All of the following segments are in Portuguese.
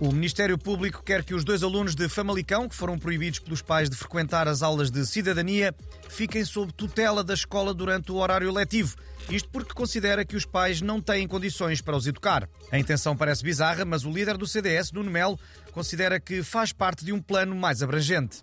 O Ministério Público quer que os dois alunos de Famalicão, que foram proibidos pelos pais de frequentar as aulas de cidadania, fiquem sob tutela da escola durante o horário letivo. Isto porque considera que os pais não têm condições para os educar. A intenção parece bizarra, mas o líder do CDS, Nuno Melo, considera que faz parte de um plano mais abrangente.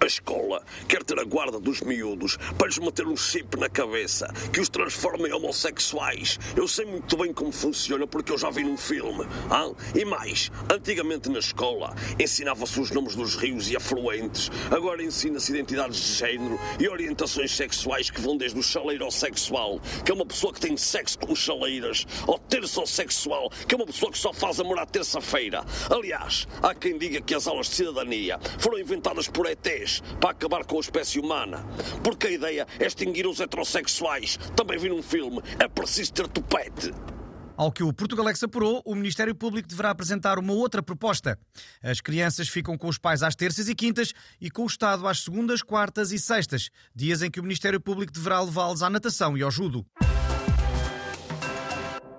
A escola quer ter a guarda dos miúdos para lhes meter um chip na cabeça que os transforma em homossexuais. Eu sei muito bem como funciona porque eu já vi num filme. Ah? E mais, antigamente na escola ensinava-se os nomes dos rios e afluentes. Agora ensina-se identidades de género e orientações sexuais que vão desde o chaleiro ao sexual, que é uma pessoa que tem sexo com chaleiras, ao terço-sexual, que é uma pessoa que só faz amor à terça-feira. Aliás, há quem diga que as aulas de cidadania foram inventadas por ETs para acabar com a espécie humana. Porque a ideia é extinguir os heterossexuais. Também vi num filme, é preciso ter tupete. Ao que o Portugalex apurou, o Ministério Público deverá apresentar uma outra proposta. As crianças ficam com os pais às terças e quintas e com o Estado às segundas, quartas e sextas, dias em que o Ministério Público deverá levá-los à natação e ao judo.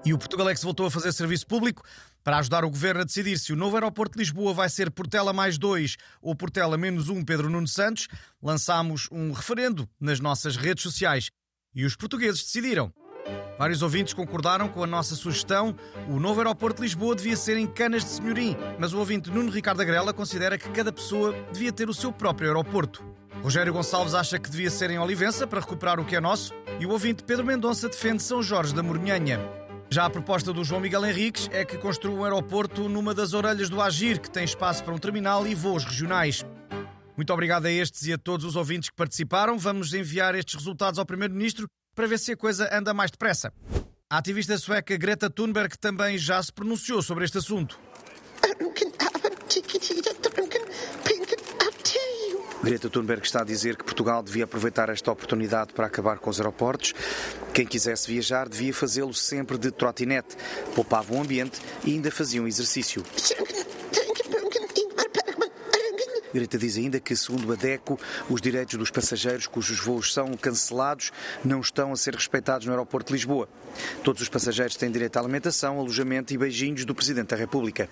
E o Portugalex voltou a fazer serviço público para ajudar o governo a decidir se o novo aeroporto de Lisboa vai ser Portela mais 2 ou Portela menos 1 Pedro Nuno Santos. Lançámos um referendo nas nossas redes sociais e os portugueses decidiram. Vários ouvintes concordaram com a nossa sugestão. O novo aeroporto de Lisboa devia ser em Canas de Senhorim, mas o ouvinte Nuno Ricardo Agrela considera que cada pessoa devia ter o seu próprio aeroporto. Rogério Gonçalves acha que devia ser em Olivença para recuperar o que é nosso e o ouvinte Pedro Mendonça defende São Jorge da Mornhanha. Já a proposta do João Miguel Henriques é que construa um aeroporto numa das orelhas do Agir, que tem espaço para um terminal e voos regionais. Muito obrigado a estes e a todos os ouvintes que participaram. Vamos enviar estes resultados ao Primeiro-Ministro para ver se a coisa anda mais depressa. A ativista sueca Greta Thunberg também já se pronunciou sobre este assunto. Greta Thunberg está a dizer que Portugal devia aproveitar esta oportunidade para acabar com os aeroportos. Quem quisesse viajar devia fazê-lo sempre de trotinete. Poupava o ambiente e ainda fazia um exercício. Greta diz ainda que, segundo a DECO, os direitos dos passageiros cujos voos são cancelados não estão a ser respeitados no aeroporto de Lisboa. Todos os passageiros têm direito à alimentação, alojamento e beijinhos do Presidente da República.